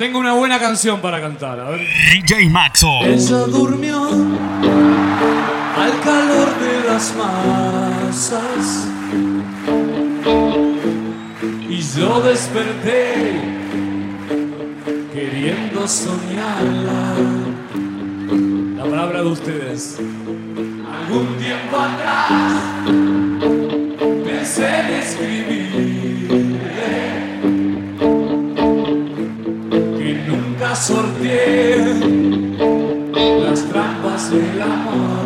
Tengo una buena canción para cantar, a ver. DJ Maxo. Ella durmió al calor de las masas y yo desperté queriendo soñarla. La palabra de ustedes. Algún tiempo atrás las trampas del amor.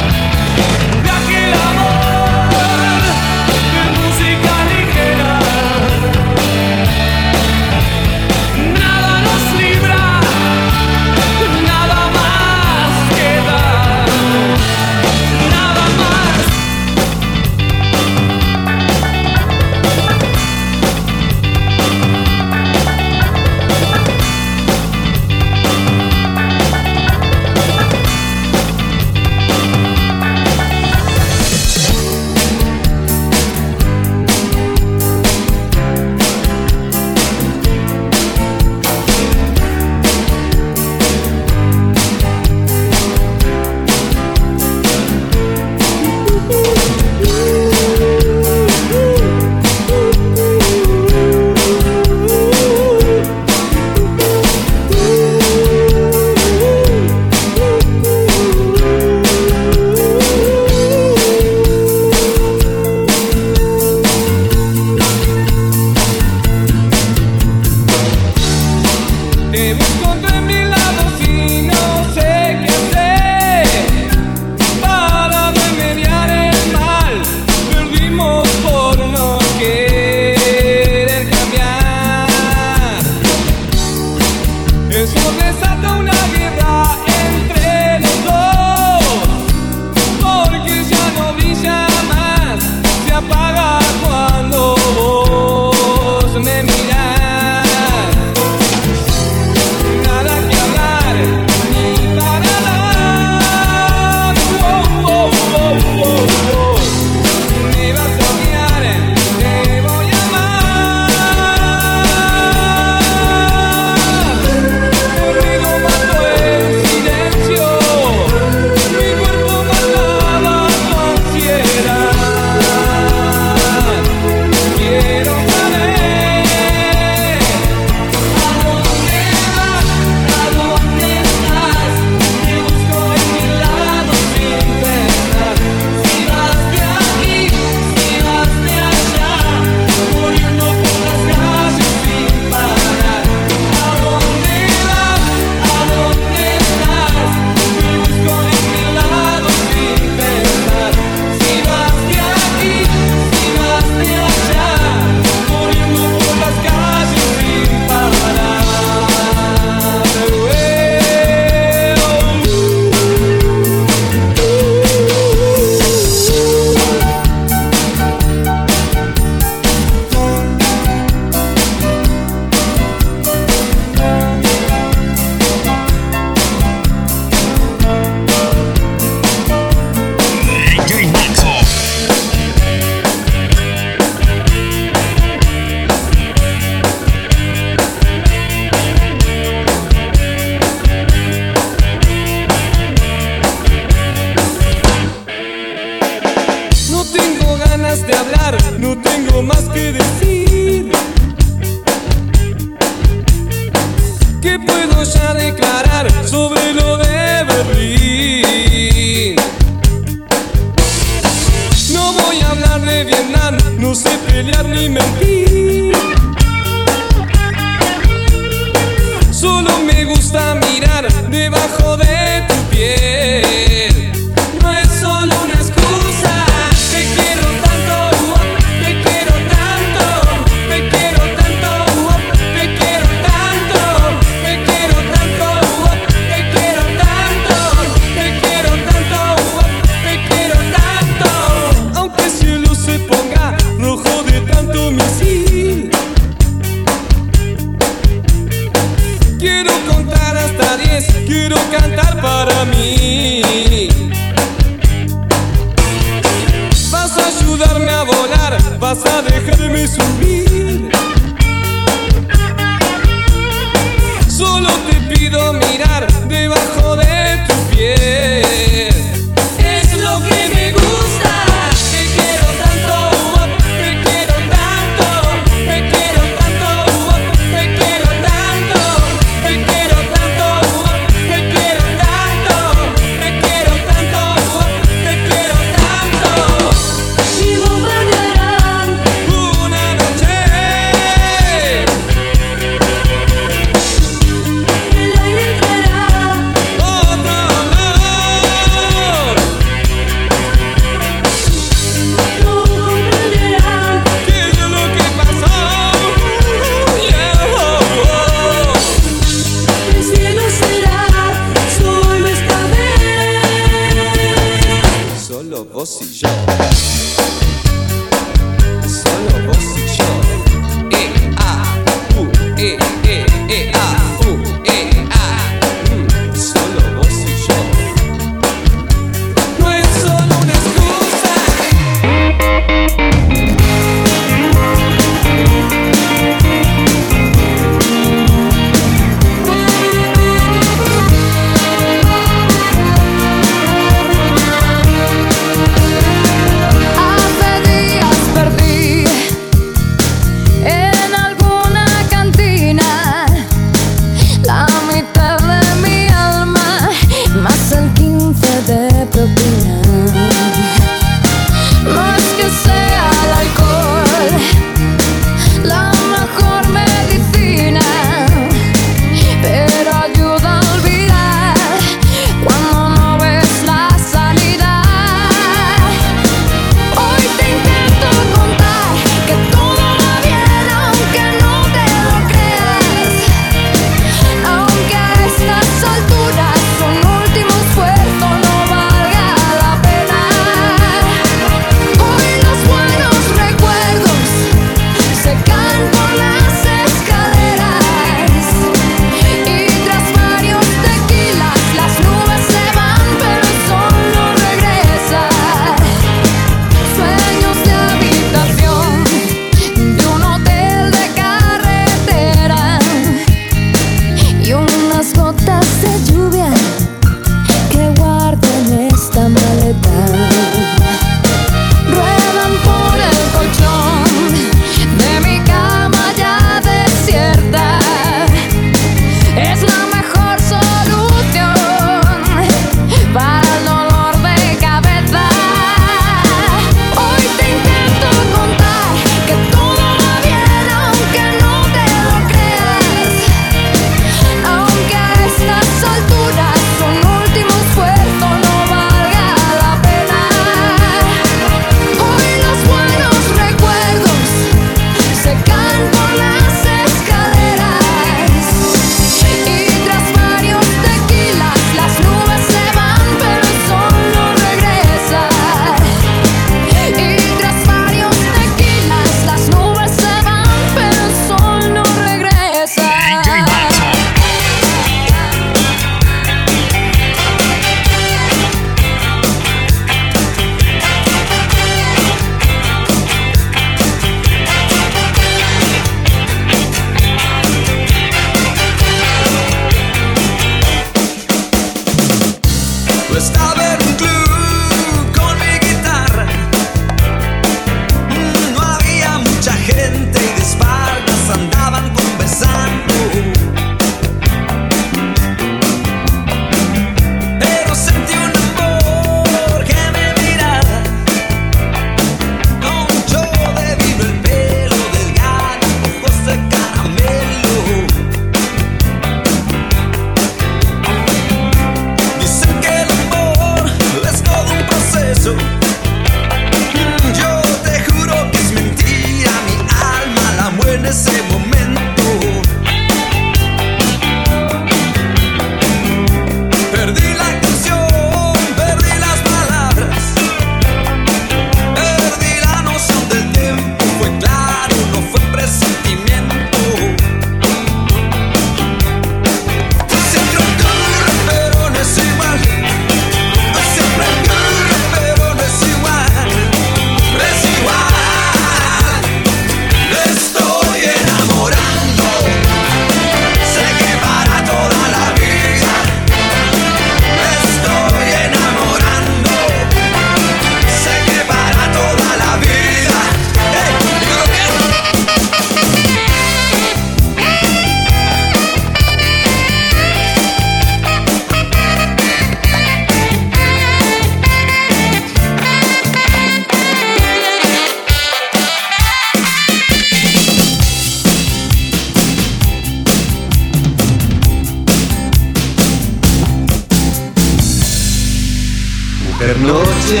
Pernoche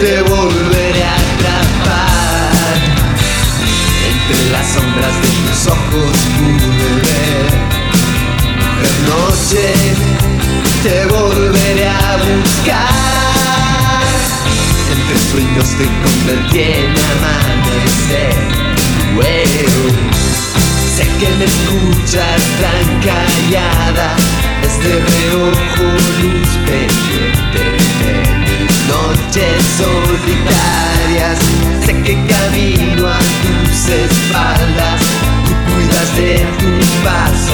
te volveré a atrapar. Entre las sombras de tus ojos pude ver. Pernoche te volveré a buscar. Entre sueños te convertí en amanecer. Sé que me escuchas tan callada. Este reojo luz pendiente noches solitarias. Sé que camino a tus espaldas, tú cuidas de tu paso.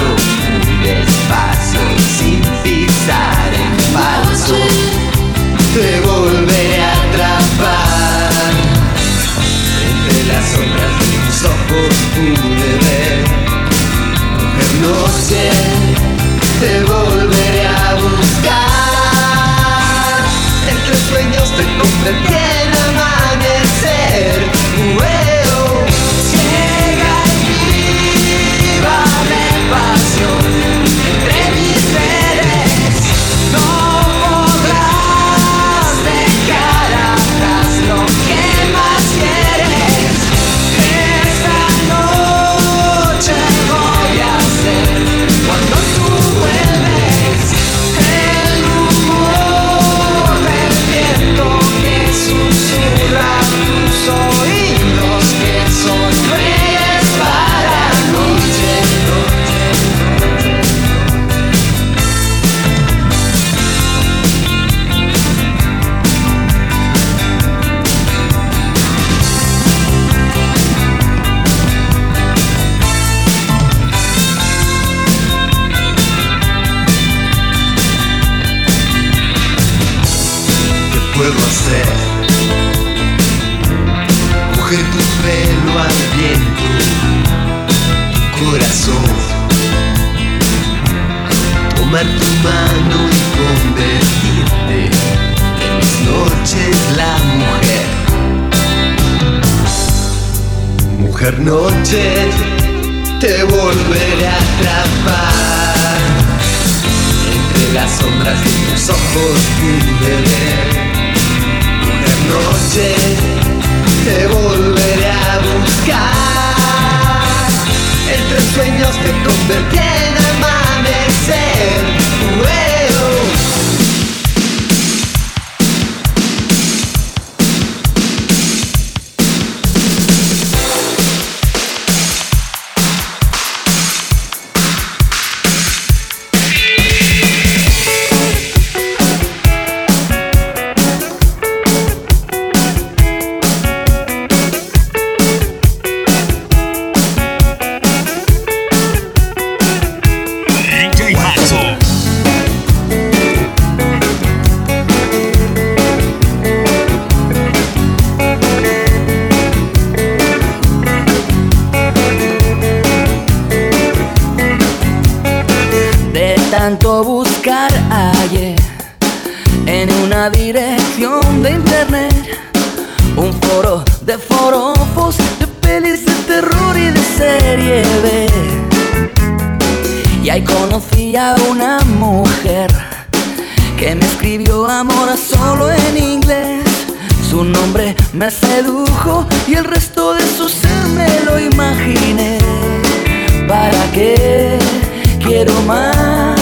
Quiero más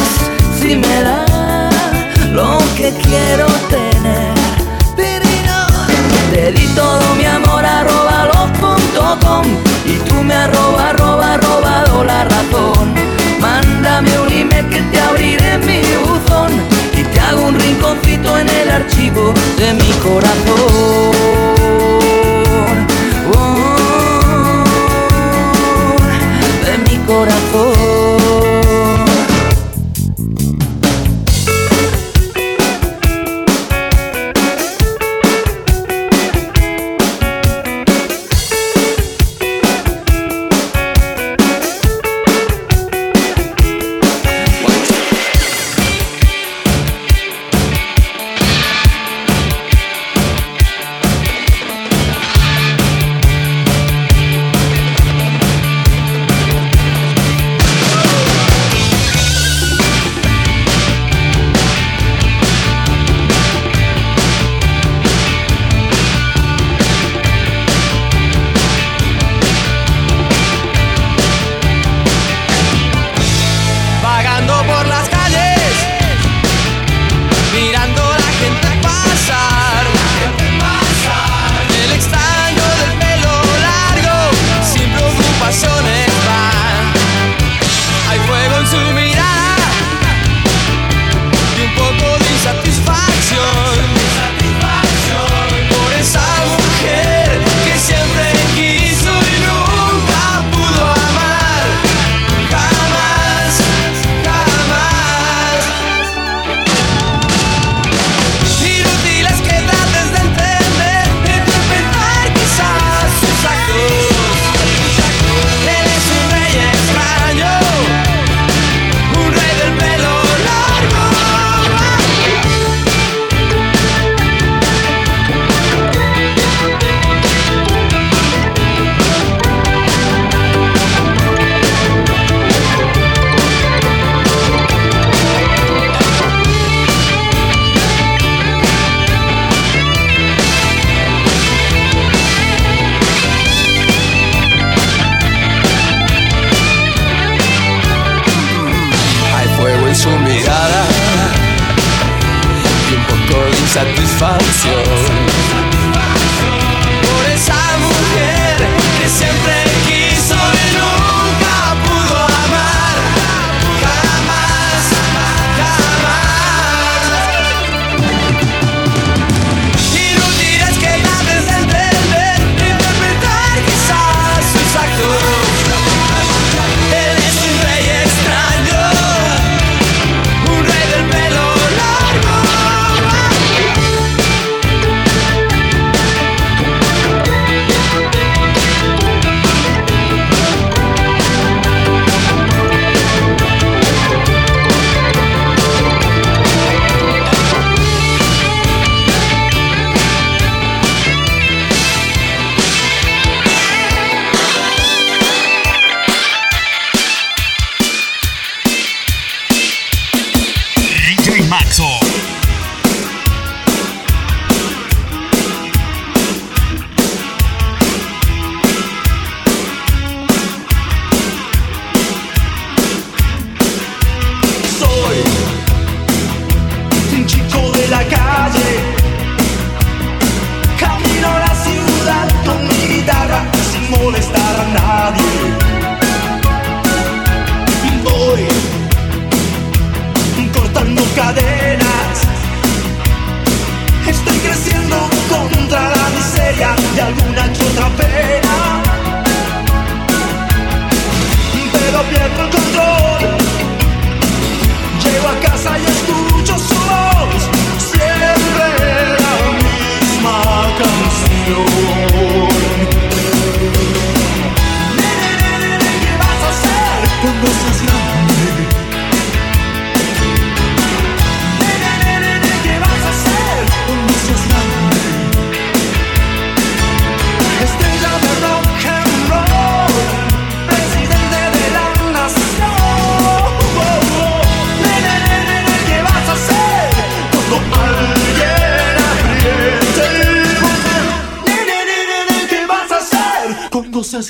si me da lo que quiero tener. Te di todo mi amor arroba los.com y tú me arroba arroba robado la razón. Mándame un email que te abriré mi buzón y te hago un rinconcito en el archivo de mi corazón. Φόρα Φόρα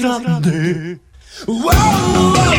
grande. ¡Wow!